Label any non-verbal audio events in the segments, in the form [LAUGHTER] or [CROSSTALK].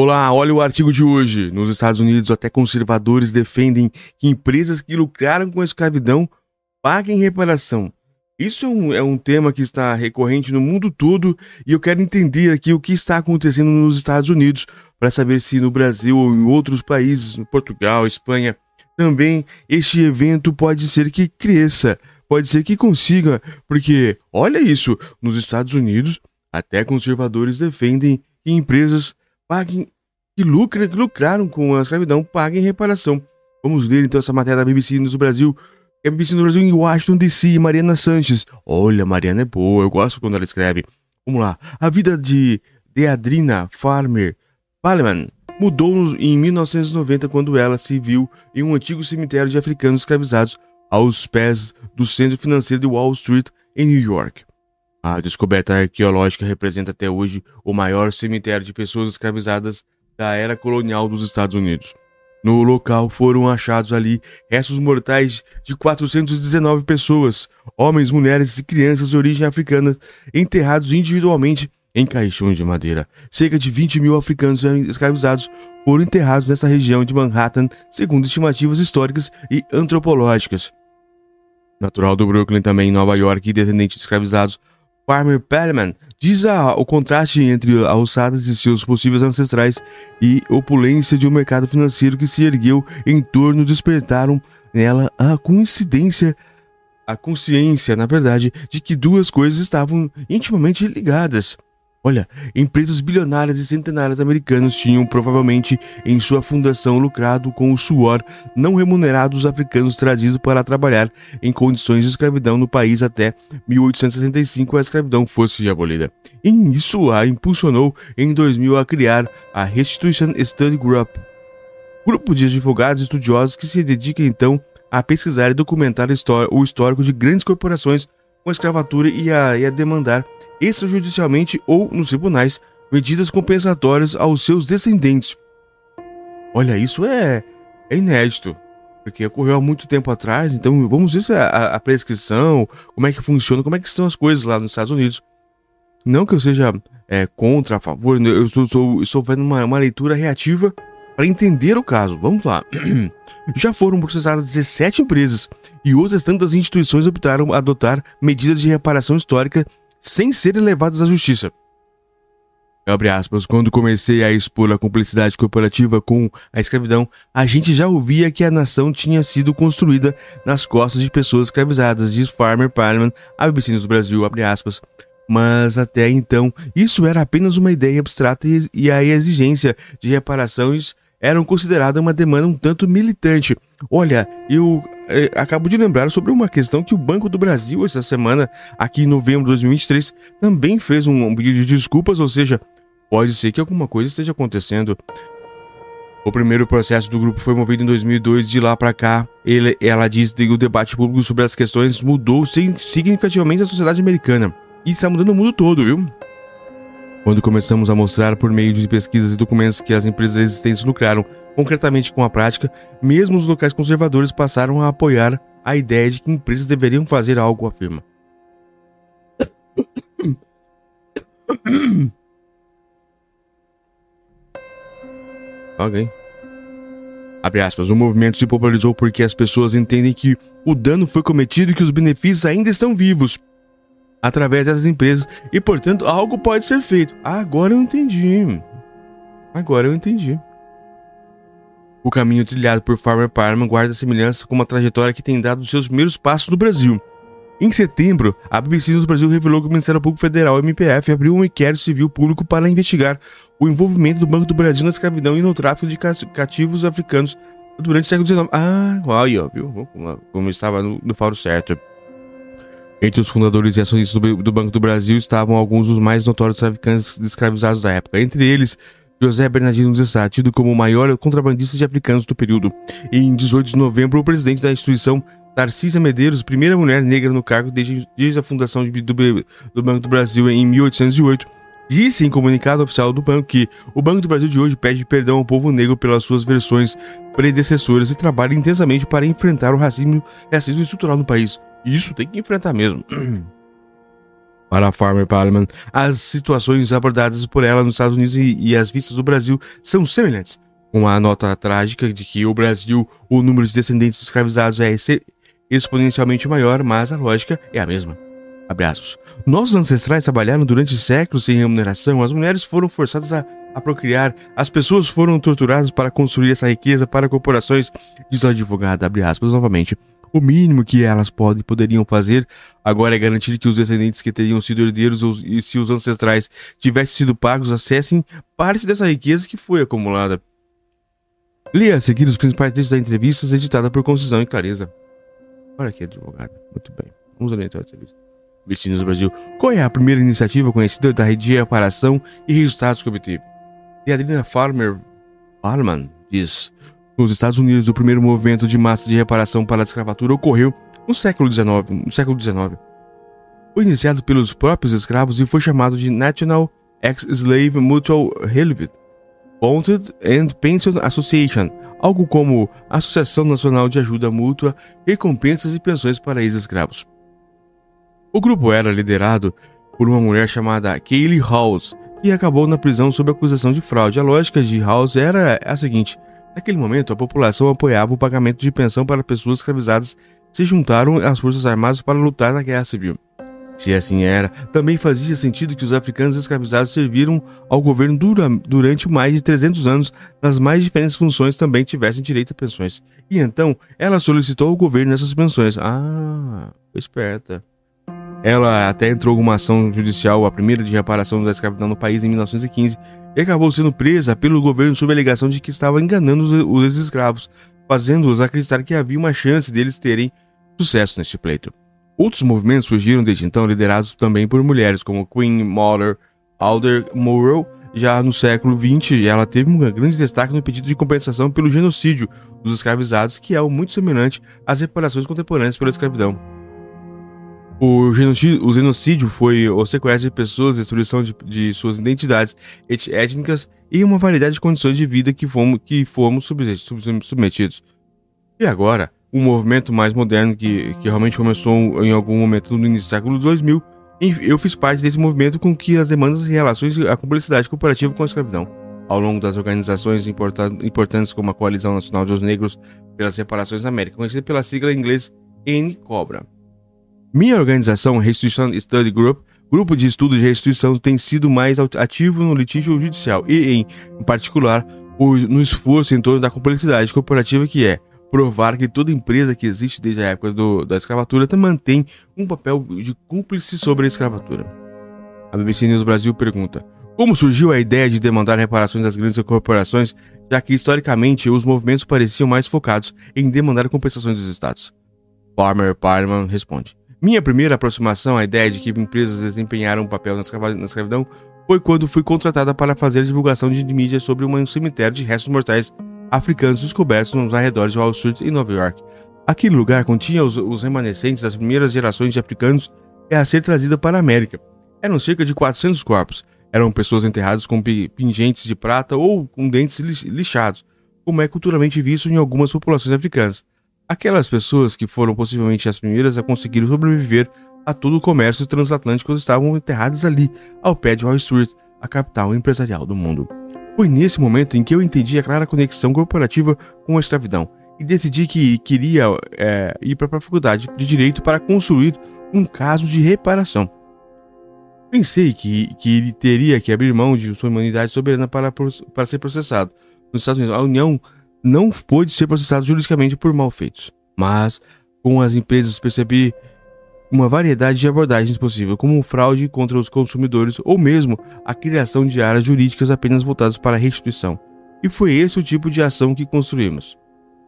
Olá, olha o artigo de hoje. Nos Estados Unidos, até conservadores defendem que empresas que lucraram com a escravidão paguem reparação. Isso é um, é um tema que está recorrente no mundo todo e eu quero entender aqui o que está acontecendo nos Estados Unidos para saber se no Brasil ou em outros países, Portugal, Espanha, também este evento pode ser que cresça, pode ser que consiga, porque olha isso, nos Estados Unidos, até conservadores defendem que empresas paguem que, lucra, que lucraram com a escravidão paguem reparação. Vamos ler então essa matéria da BBC News do Brasil. É a BBC no Brasil em Washington DC, Mariana Sanches. Olha, Mariana é boa, eu gosto quando ela escreve. Vamos lá. A vida de Deadrina Farmer Paleman mudou em 1990 quando ela se viu em um antigo cemitério de africanos escravizados aos pés do centro financeiro de Wall Street, em New York. A descoberta arqueológica representa até hoje o maior cemitério de pessoas escravizadas da era colonial dos Estados Unidos. No local foram achados ali restos mortais de 419 pessoas, homens, mulheres e crianças de origem africana, enterrados individualmente em caixões de madeira. Cerca de 20 mil africanos escravizados foram enterrados nessa região de Manhattan, segundo estimativas históricas e antropológicas. Natural do Brooklyn, também em Nova York, e descendente de escravizados, Farmer Pellman diz a, o contraste entre alçadas de seus possíveis ancestrais e opulência de um mercado financeiro que se ergueu em torno despertaram nela a coincidência, a consciência, na verdade, de que duas coisas estavam intimamente ligadas. Olha, empresas bilionárias e centenárias americanas tinham provavelmente em sua fundação lucrado com o suor não remunerado dos africanos trazidos para trabalhar em condições de escravidão no país até 1865 a escravidão fosse abolida. E isso a impulsionou em 2000 a criar a Restitution Study Group, grupo de advogados estudiosos que se dedica então a pesquisar e documentar o histórico de grandes corporações com a escravatura e a, e a demandar extrajudicialmente ou nos tribunais medidas compensatórias aos seus descendentes. Olha, isso é, é inédito, porque ocorreu há muito tempo atrás, então vamos ver a, a, prescrição, como é que funciona, como é que estão as coisas lá nos Estados Unidos. Não que eu seja é, contra, a favor, eu estou, estou, fazendo uma, uma leitura reativa para entender o caso, vamos lá. [CLEARS THROAT] Já foram processadas 17 empresas e outras tantas instituições optaram adotar medidas de reparação histórica sem serem levadas à justiça. Aspas, quando comecei a expor a cumplicidade corporativa com a escravidão, a gente já ouvia que a nação tinha sido construída nas costas de pessoas escravizadas, diz Farmer Parliament, a BBC News Brasil, aspas. Mas até então, isso era apenas uma ideia abstrata e a exigência de reparações eram consideradas uma demanda um tanto militante. Olha, eu é, acabo de lembrar sobre uma questão que o Banco do Brasil, essa semana, aqui em novembro de 2023, também fez um, um pedido de desculpas, ou seja, pode ser que alguma coisa esteja acontecendo. O primeiro processo do grupo foi movido em 2002, de lá para cá, ele, ela diz que o debate público sobre as questões mudou significativamente a sociedade americana. E está mudando o mundo todo, viu? Quando começamos a mostrar por meio de pesquisas e documentos que as empresas existentes lucraram concretamente com a prática, mesmo os locais conservadores passaram a apoiar a ideia de que empresas deveriam fazer algo, afirma. [COUGHS] Ok. Abre aspas, o movimento se popularizou porque as pessoas entendem que o dano foi cometido e que os benefícios ainda estão vivos através dessas empresas e, portanto, algo pode ser feito. agora eu entendi. Agora eu entendi. O caminho trilhado por Farmer Parman guarda semelhança com uma trajetória que tem dado seus primeiros passos no Brasil. Em setembro, a BBC News Brasil revelou que o Ministério Público Federal, MPF, abriu um inquérito civil público para investigar o envolvimento do Banco do Brasil na escravidão e no tráfico de cativos africanos durante o século XIX. Ah, olha, viu? Como, como estava no, no faro certo. Entre os fundadores e acionistas do, do Banco do Brasil estavam alguns dos mais notórios traficantes escravizados da época. Entre eles, José Bernardino de Sá, tido como o maior contrabandista de africanos do período. E em 18 de novembro, o presidente da instituição, Tarcísia Medeiros, primeira mulher negra no cargo desde, desde a fundação do, do Banco do Brasil em 1808, disse em comunicado oficial do banco que o Banco do Brasil de hoje pede perdão ao povo negro pelas suas versões predecessoras e trabalha intensamente para enfrentar o racismo, racismo estrutural no país. Isso tem que enfrentar mesmo. [CLEARS THROAT] Para a Farmer Parliament, as situações abordadas por ela nos Estados Unidos e, e as vistas do Brasil são semelhantes. Com a nota trágica de que o Brasil, o número de descendentes escravizados é exponencialmente maior, mas a lógica é a mesma. Nossos ancestrais trabalharam durante séculos sem remuneração, as mulheres foram forçadas a, a procriar, as pessoas foram torturadas para construir essa riqueza para corporações, diz o advogado, abre aspas novamente. O mínimo que elas podem, poderiam fazer agora é garantir que os descendentes que teriam sido herdeiros ou, e se os ancestrais tivessem sido pagos acessem parte dessa riqueza que foi acumulada. Leia a seguir os principais textos da entrevista editada por Concisão e Clareza. Olha aqui, advogado. Muito bem. Vamos orientar a entrevista. Do Brasil. Qual é a primeira iniciativa conhecida da rede de reparação e resultados que obteve? Adriana Farmer Farman diz: Nos Estados Unidos, o primeiro movimento de massa de reparação para a escravatura ocorreu no século XIX. No século XIX. Foi iniciado pelos próprios escravos e foi chamado de National Ex-Slave Mutual Relief Bonded and Pension Association, algo como Associação Nacional de Ajuda Mútua, Recompensas e Pensões para Ex-Escravos. O grupo era liderado por uma mulher chamada Kaylee House, que acabou na prisão sob acusação de fraude. A lógica de House era a seguinte: naquele momento, a população apoiava o pagamento de pensão para pessoas escravizadas se juntaram às Forças Armadas para lutar na Guerra Civil. Se assim era, também fazia sentido que os africanos escravizados serviram ao governo dura, durante mais de 300 anos nas mais diferentes funções também tivessem direito a pensões. E então, ela solicitou ao governo essas pensões. Ah, esperta. Ela até entrou uma ação judicial, a primeira de reparação da escravidão no país em 1915, e acabou sendo presa pelo governo sob a alegação de que estava enganando os escravos, fazendo-os acreditar que havia uma chance deles terem sucesso neste pleito. Outros movimentos surgiram desde então, liderados também por mulheres, como Queen Mother Alder Morrow. Já no século XX, ela teve um grande destaque no pedido de compensação pelo genocídio dos escravizados, que é muito semelhante às reparações contemporâneas pela escravidão. O genocídio, o genocídio foi o sequestro de pessoas, destruição de, de, suas identidades étnicas e uma variedade de condições de vida que fomos, que fomos submetidos. E agora, um movimento mais moderno que, que realmente começou em algum momento no início do século 2000, eu fiz parte desse movimento com que as demandas em relações à publicidade corporativa com a escravidão. Ao longo das organizações importantes como a Coalizão Nacional dos Negros pelas Reparações da América, conhecida pela sigla em inglês N-COBRA. Minha organização, Restituição Study Group, grupo de estudo de restituição, tem sido mais ativo no litígio judicial e, em particular, no esforço em torno da complexidade corporativa que é provar que toda empresa que existe desde a época do, da escravatura mantém um papel de cúmplice sobre a escravatura. A BBC News Brasil pergunta: Como surgiu a ideia de demandar reparações das grandes corporações, já que historicamente os movimentos pareciam mais focados em demandar compensações dos estados? Farmer Parman responde: minha primeira aproximação à ideia de que empresas desempenharam um papel na escravidão foi quando fui contratada para fazer divulgação de mídia sobre um cemitério de restos mortais africanos descobertos nos arredores de Wall Street em Nova York. Aquele lugar continha os, os remanescentes das primeiras gerações de africanos a ser trazida para a América. Eram cerca de 400 corpos. Eram pessoas enterradas com pingentes de prata ou com dentes lixados, como é culturalmente visto em algumas populações africanas. Aquelas pessoas que foram possivelmente as primeiras a conseguir sobreviver a todo o comércio transatlântico estavam enterradas ali, ao pé de Wall Street, a capital empresarial do mundo. Foi nesse momento em que eu entendi a clara conexão corporativa com a escravidão e decidi que queria é, ir para a faculdade de direito para construir um caso de reparação. Pensei que, que ele teria que abrir mão de sua humanidade soberana para, para ser processado. Nos Estados Unidos, a União não pôde ser processado juridicamente por malfeitos. Mas, com as empresas percebi uma variedade de abordagens possível, como fraude contra os consumidores ou mesmo a criação de áreas jurídicas apenas voltadas para a restituição. E foi esse o tipo de ação que construímos.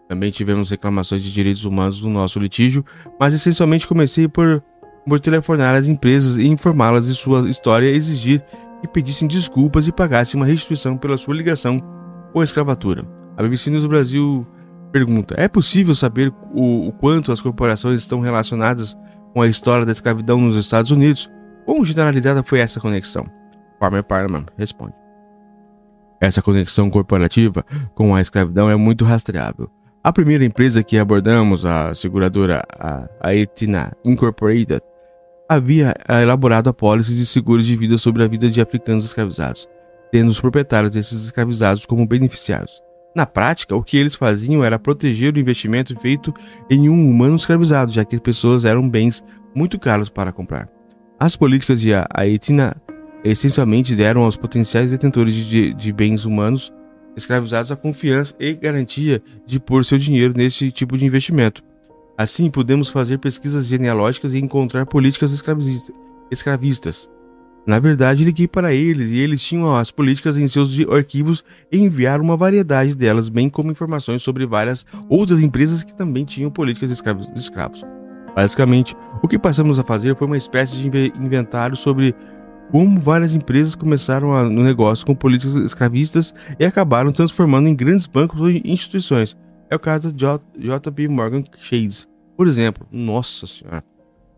Também tivemos reclamações de direitos humanos no nosso litígio, mas essencialmente comecei por, por telefonar às empresas e informá-las de sua história exigir que pedissem desculpas e pagassem uma restituição pela sua ligação com a escravatura. A BBC News Brasil pergunta: é possível saber o, o quanto as corporações estão relacionadas com a história da escravidão nos Estados Unidos? Quão generalizada foi essa conexão? Farmer Parliament responde. Essa conexão corporativa com a escravidão é muito rastreável. A primeira empresa que abordamos, a seguradora a, a Etina Incorporated, havia elaborado apólices de seguros de vida sobre a vida de africanos escravizados, tendo os proprietários desses escravizados como beneficiários. Na prática, o que eles faziam era proteger o investimento feito em um humano escravizado, já que as pessoas eram bens muito caros para comprar. As políticas de Aetina essencialmente deram aos potenciais detentores de, de bens humanos escravizados a confiança e garantia de pôr seu dinheiro nesse tipo de investimento. Assim, podemos fazer pesquisas genealógicas e encontrar políticas escravistas na verdade, liguei para eles e eles tinham as políticas em seus arquivos e enviaram uma variedade delas, bem como informações sobre várias outras empresas que também tinham políticas de escravos. De escravos. Basicamente, o que passamos a fazer foi uma espécie de inventário sobre como várias empresas começaram no negócio com políticas escravistas e acabaram transformando em grandes bancos ou instituições. É o caso de JP Morgan Chase, por exemplo. Nossa Senhora.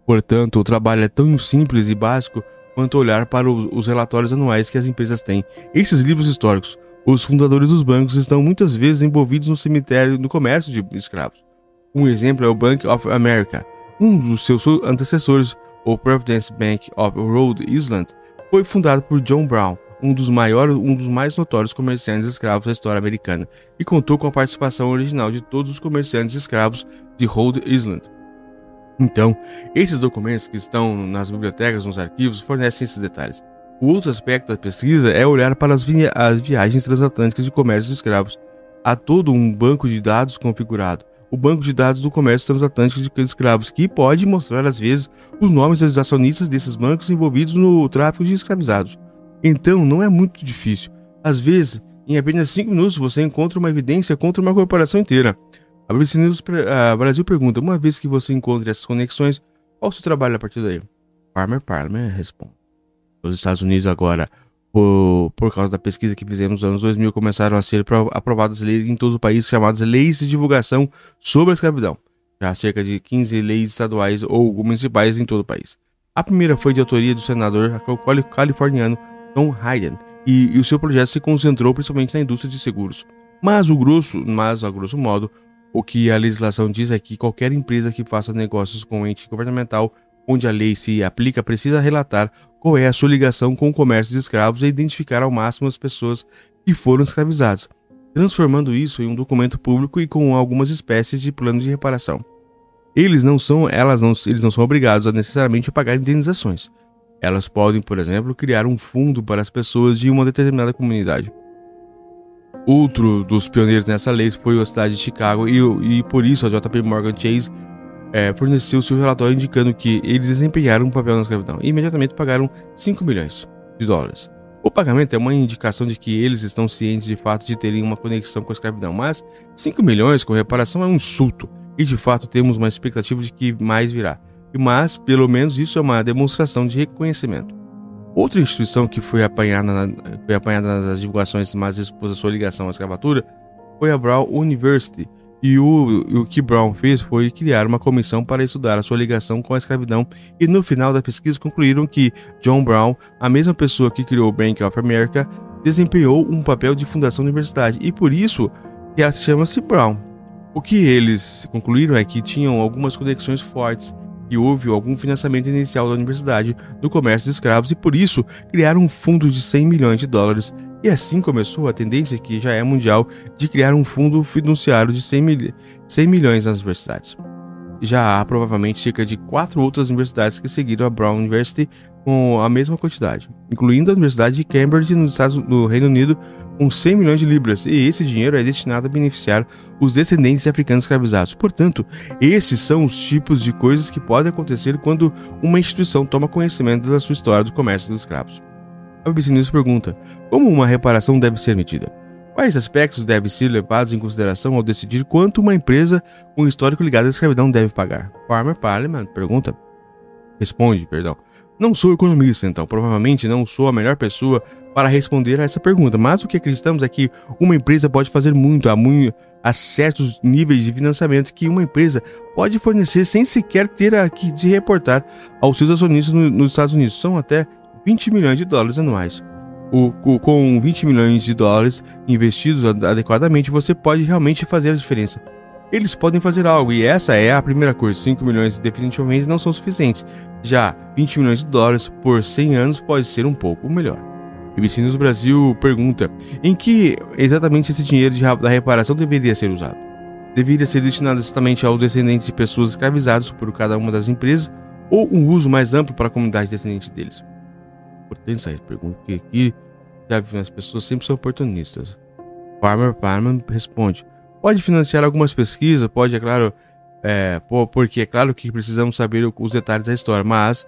Portanto, o trabalho é tão simples e básico quanto olhar para os relatórios anuais que as empresas têm. Esses livros históricos, os fundadores dos bancos estão muitas vezes envolvidos no cemitério no comércio de escravos. Um exemplo é o Bank of America. Um dos seus antecessores, o Providence Bank of Rhode Island, foi fundado por John Brown, um dos maiores, um dos mais notórios comerciantes escravos da história americana, e contou com a participação original de todos os comerciantes escravos de Rhode Island. Então, esses documentos que estão nas bibliotecas, nos arquivos, fornecem esses detalhes. O outro aspecto da pesquisa é olhar para as, vi as viagens transatlânticas de comércio de escravos. Há todo um banco de dados configurado, o banco de dados do comércio transatlântico de escravos, que pode mostrar às vezes os nomes dos acionistas desses bancos envolvidos no tráfico de escravizados. Então, não é muito difícil. Às vezes, em apenas 5 minutos, você encontra uma evidência contra uma corporação inteira. A BBC News a Brasil pergunta: uma vez que você encontre essas conexões, qual o seu trabalho a partir daí? Farmer Parliament responde. Os Estados Unidos agora, por, por causa da pesquisa que fizemos nos anos 2000, começaram a ser aprovadas leis em todo o país chamadas Leis de Divulgação sobre a Escravidão. Já há cerca de 15 leis estaduais ou municipais em todo o país. A primeira foi de autoria do senador californiano Tom Hayden, e, e o seu projeto se concentrou principalmente na indústria de seguros. Mas o grosso, mas a grosso modo, o que a legislação diz é que qualquer empresa que faça negócios com ente governamental onde a lei se aplica precisa relatar qual é a sua ligação com o comércio de escravos e identificar ao máximo as pessoas que foram escravizadas, transformando isso em um documento público e com algumas espécies de plano de reparação. Eles não são, elas não, eles não são obrigados a necessariamente pagar indenizações. Elas podem, por exemplo, criar um fundo para as pessoas de uma determinada comunidade. Outro dos pioneiros nessa lei foi a cidade de Chicago e, e por isso a JP Morgan Chase é, forneceu seu relatório indicando que eles desempenharam um papel na escravidão e imediatamente pagaram 5 milhões de dólares. O pagamento é uma indicação de que eles estão cientes de fato de terem uma conexão com a escravidão, mas 5 milhões com reparação é um insulto e de fato temos uma expectativa de que mais virá. Mas, pelo menos, isso é uma demonstração de reconhecimento. Outra instituição que foi apanhada, na, foi apanhada nas divulgações, mas expôs a sua ligação à escravatura, foi a Brown University. E o, o que Brown fez foi criar uma comissão para estudar a sua ligação com a escravidão, e no final da pesquisa concluíram que John Brown, a mesma pessoa que criou o Bank of America, desempenhou um papel de fundação da universidade, e por isso ela se chama-se Brown. O que eles concluíram é que tinham algumas conexões fortes que houve algum financiamento inicial da universidade do comércio de escravos e por isso criaram um fundo de 100 milhões de dólares. E assim começou a tendência que já é mundial de criar um fundo fiduciário de 100, mil... 100 milhões nas universidades. Já há provavelmente cerca de quatro outras universidades que seguiram a Brown University com a mesma quantidade, incluindo a Universidade de Cambridge nos Estados, no Reino Unido, com 100 milhões de libras, e esse dinheiro é destinado a beneficiar os descendentes de africanos escravizados. Portanto, esses são os tipos de coisas que podem acontecer quando uma instituição toma conhecimento da sua história do comércio dos escravos. A BBC News pergunta: como uma reparação deve ser medida? Quais aspectos devem ser levados em consideração ao decidir quanto uma empresa com histórico ligado à escravidão deve pagar? Farmer Parliament pergunta. Responde, perdão. Não sou economista, então provavelmente não sou a melhor pessoa para responder a essa pergunta, mas o que acreditamos é que uma empresa pode fazer muito a, muito, a certos níveis de financiamento que uma empresa pode fornecer sem sequer ter aqui de reportar aos seus acionistas no, nos Estados Unidos. São até 20 milhões de dólares anuais. O, o, com 20 milhões de dólares investidos adequadamente, você pode realmente fazer a diferença. Eles podem fazer algo, e essa é a primeira coisa. 5 milhões definitivamente não são suficientes. Já 20 milhões de dólares por 100 anos pode ser um pouco melhor. BBC News Brasil pergunta: em que exatamente esse dinheiro da reparação deveria ser usado? Deveria ser destinado exatamente aos descendentes de pessoas escravizadas por cada uma das empresas ou um uso mais amplo para a comunidade descendente deles? Importante essa pergunta, porque aqui já as pessoas sempre são oportunistas. Farmer Parman responde: pode financiar algumas pesquisas, pode, é claro, é, porque é claro que precisamos saber os detalhes da história, mas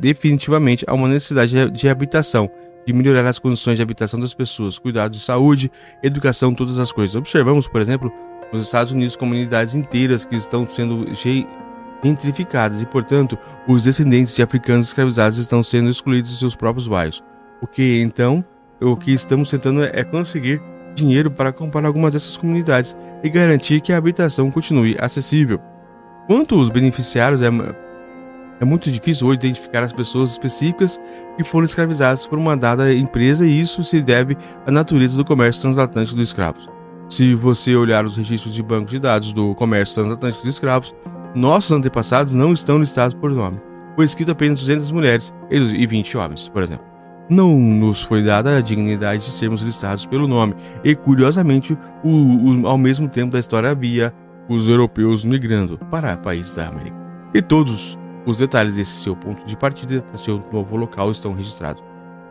definitivamente há uma necessidade de habitação, de melhorar as condições de habitação das pessoas, cuidado de saúde, educação, todas as coisas. Observamos, por exemplo, nos Estados Unidos comunidades inteiras que estão sendo gentrificadas e, portanto, os descendentes de africanos escravizados estão sendo excluídos de seus próprios bairros. O que então, o que estamos tentando é conseguir dinheiro para comprar algumas dessas comunidades e garantir que a habitação continue acessível. Quanto aos beneficiários, é, é muito difícil hoje identificar as pessoas específicas que foram escravizadas por uma dada empresa e isso se deve à natureza do comércio transatlântico dos escravos. Se você olhar os registros de banco de dados do comércio transatlântico de escravos, nossos antepassados não estão listados por nome. Foi escrito apenas 200 mulheres e 20 homens, por exemplo não nos foi dada a dignidade de sermos listados pelo nome, e curiosamente, o, o, ao mesmo tempo da história havia os europeus migrando para países da América. E todos os detalhes desse seu ponto de partida, seu novo local, estão registrados.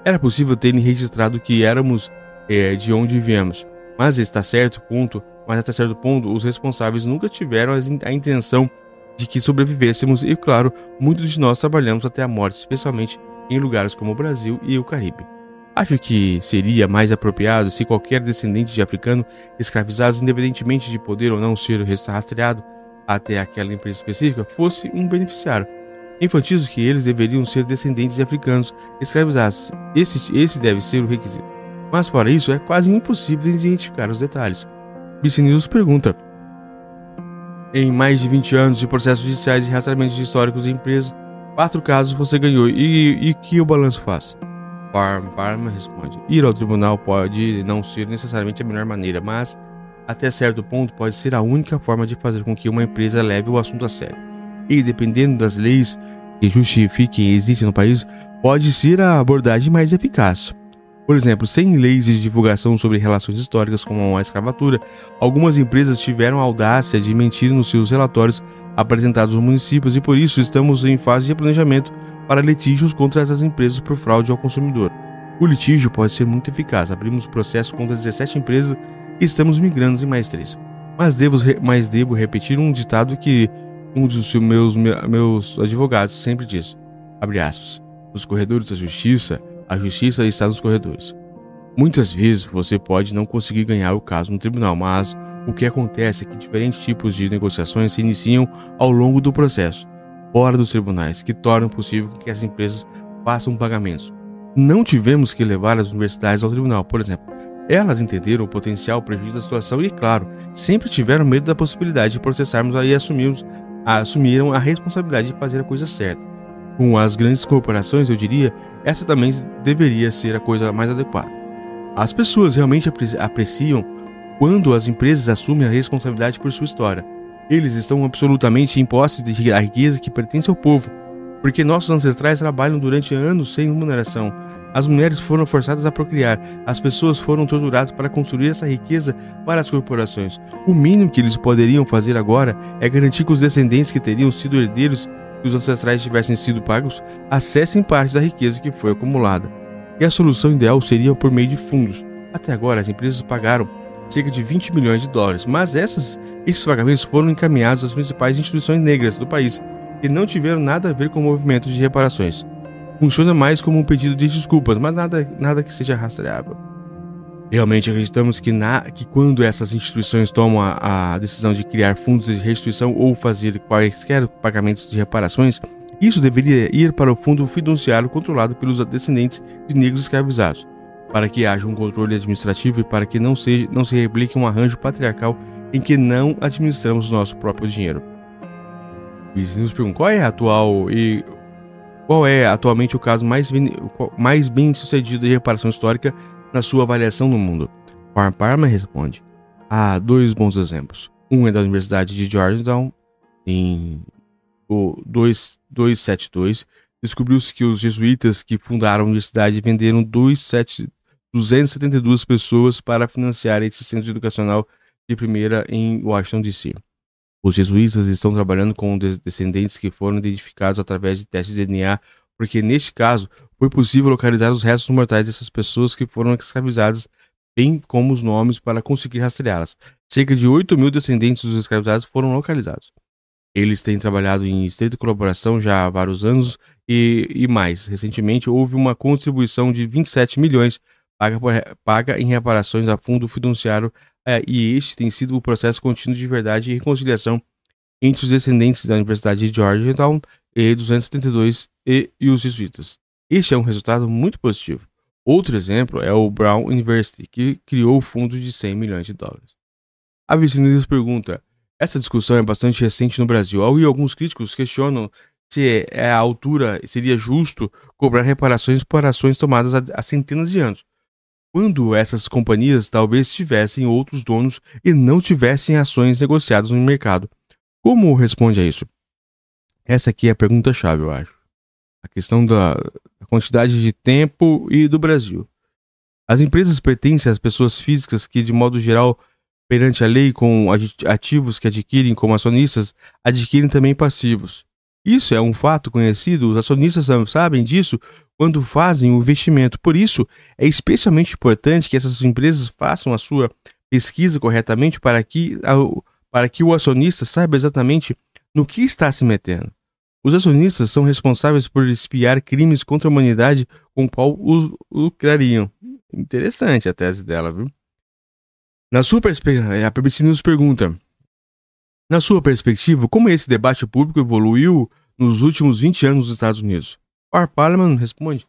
Era possível terem registrado que éramos é, de onde viemos, mas está certo ponto, mas até certo ponto os responsáveis nunca tiveram a intenção de que sobrevivêssemos e claro, muitos de nós trabalhamos até a morte, especialmente em lugares como o Brasil e o Caribe. Acho que seria mais apropriado se qualquer descendente de africano escravizado, independentemente de poder ou não ser rastreado até aquela empresa específica, fosse um beneficiário. Enfatizo que eles deveriam ser descendentes de africanos escravizados. Esse, esse deve ser o requisito. Mas fora isso, é quase impossível identificar os detalhes. BC News pergunta: Em mais de 20 anos de processos judiciais e rastreamentos históricos de empresas, Quatro casos você ganhou. E, e que o balanço faz? Parma, Parma responde. Ir ao tribunal pode não ser necessariamente a melhor maneira, mas até certo ponto pode ser a única forma de fazer com que uma empresa leve o assunto a sério. E dependendo das leis que justifiquem existem no país, pode ser a abordagem mais eficaz. Por exemplo, sem leis de divulgação sobre relações históricas como a escravatura, algumas empresas tiveram a audácia de mentir nos seus relatórios apresentados aos municípios e por isso estamos em fase de planejamento para litígios contra essas empresas por fraude ao consumidor. O litígio pode ser muito eficaz. Abrimos processo contra 17 empresas e estamos migrando em mais três. Mas devo, mas devo repetir um ditado que um dos meus, meus advogados sempre diz. Abre aspas. Os corredores da justiça a justiça está nos corredores. Muitas vezes você pode não conseguir ganhar o caso no tribunal, mas o que acontece é que diferentes tipos de negociações se iniciam ao longo do processo, fora dos tribunais, que tornam possível que as empresas façam pagamentos. Não tivemos que levar as universidades ao tribunal, por exemplo. Elas entenderam o potencial prejuízo da situação e, claro, sempre tiveram medo da possibilidade de processarmos e assumimos, assumiram a responsabilidade de fazer a coisa certa. Com as grandes corporações, eu diria, essa também deveria ser a coisa mais adequada. As pessoas realmente apreciam quando as empresas assumem a responsabilidade por sua história. Eles estão absolutamente em posse da riqueza que pertence ao povo, porque nossos ancestrais trabalham durante anos sem remuneração. As mulheres foram forçadas a procriar, as pessoas foram torturadas para construir essa riqueza para as corporações. O mínimo que eles poderiam fazer agora é garantir que os descendentes que teriam sido herdeiros que os ancestrais tivessem sido pagos acessem parte da riqueza que foi acumulada. E a solução ideal seria por meio de fundos. Até agora, as empresas pagaram cerca de 20 milhões de dólares, mas essas, esses pagamentos foram encaminhados às principais instituições negras do país e não tiveram nada a ver com o movimento de reparações. Funciona mais como um pedido de desculpas, mas nada, nada que seja rastreável. Realmente acreditamos que, na, que quando essas instituições tomam a, a, decisão de criar fundos de restituição ou fazer quaisquer pagamentos de reparações, isso deveria ir para o fundo fiduciário controlado pelos descendentes de negros escravizados, para que haja um controle administrativo e para que não, seja, não se replique um arranjo patriarcal em que não administramos nosso próprio dinheiro. Luiz nos pergunta qual é atual e qual é atualmente o caso mais mais bem sucedido de reparação histórica na sua avaliação no mundo? Parma responde: Há dois bons exemplos. Um é da Universidade de Georgetown, em 272. Descobriu-se que os jesuítas que fundaram a universidade venderam 272 pessoas para financiar esse centro educacional de primeira em Washington, D.C. Os jesuítas estão trabalhando com descendentes que foram identificados através de testes de DNA, porque neste caso foi possível localizar os restos mortais dessas pessoas que foram escravizadas, bem como os nomes para conseguir rastreá-las. Cerca de 8 mil descendentes dos escravizados foram localizados. Eles têm trabalhado em estreita colaboração já há vários anos e, e mais. Recentemente houve uma contribuição de 27 milhões paga, por, paga em reparações a fundo fiduciário é, e este tem sido o processo contínuo de verdade e reconciliação entre os descendentes da Universidade de Georgetown e 272 e, e os jesuítas. Este é um resultado muito positivo. Outro exemplo é o Brown University, que criou o fundo de 100 milhões de dólares. A Vicinides pergunta: essa discussão é bastante recente no Brasil, e alguns críticos questionam se é a altura seria justo cobrar reparações por ações tomadas há centenas de anos, quando essas companhias talvez tivessem outros donos e não tivessem ações negociadas no mercado. Como responde a isso? Essa aqui é a pergunta-chave, eu acho. A questão da quantidade de tempo e do Brasil. As empresas pertencem às pessoas físicas que, de modo geral, perante a lei com ativos que adquirem como acionistas, adquirem também passivos. Isso é um fato conhecido, os acionistas sabem disso quando fazem o investimento. Por isso, é especialmente importante que essas empresas façam a sua pesquisa corretamente para que, para que o acionista saiba exatamente no que está se metendo. Os acionistas são responsáveis por espiar crimes contra a humanidade com qual os lucrariam. Interessante a tese dela, viu? Na sua perspectiva, a BBC nos pergunta: Na sua perspectiva, como esse debate público evoluiu nos últimos 20 anos nos Estados Unidos? Our Parliament responde: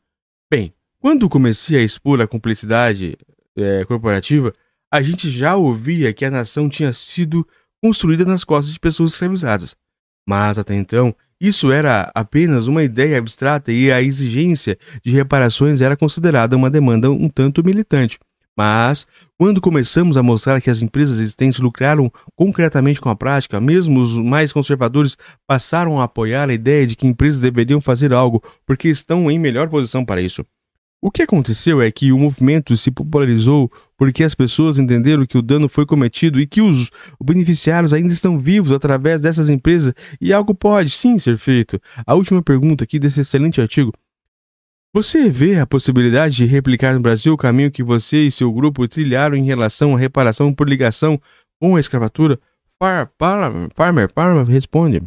Bem, quando comecei a expor a cumplicidade é, corporativa, a gente já ouvia que a nação tinha sido construída nas costas de pessoas escravizadas. Mas até então, isso era apenas uma ideia abstrata e a exigência de reparações era considerada uma demanda um tanto militante. Mas, quando começamos a mostrar que as empresas existentes lucraram concretamente com a prática, mesmo os mais conservadores passaram a apoiar a ideia de que empresas deveriam fazer algo porque estão em melhor posição para isso. O que aconteceu é que o movimento se popularizou porque as pessoas entenderam que o dano foi cometido e que os beneficiários ainda estão vivos através dessas empresas e algo pode sim ser feito. A última pergunta aqui desse excelente artigo você vê a possibilidade de replicar no Brasil o caminho que você e seu grupo trilharam em relação à reparação por ligação com a escravatura? Far, Farmer, Farmer, Farmer responde.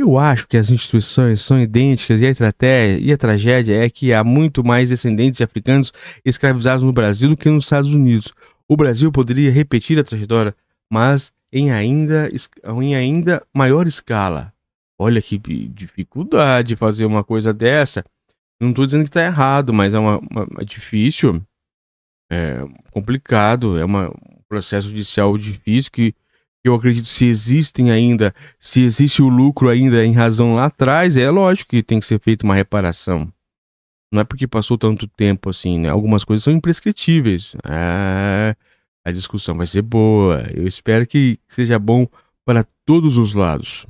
Eu acho que as instituições são idênticas e a, e a tragédia é que há muito mais descendentes de africanos escravizados no Brasil do que nos Estados Unidos. O Brasil poderia repetir a trajetória, mas em ainda, em ainda maior escala. Olha que dificuldade fazer uma coisa dessa. Não estou dizendo que está errado, mas é uma, uma, uma difícil, é complicado, é uma, um processo judicial difícil que eu acredito se existem ainda, se existe o lucro ainda em razão lá atrás, é lógico que tem que ser feita uma reparação. Não é porque passou tanto tempo assim, né? Algumas coisas são imprescritíveis. É, a discussão vai ser boa. Eu espero que seja bom para todos os lados.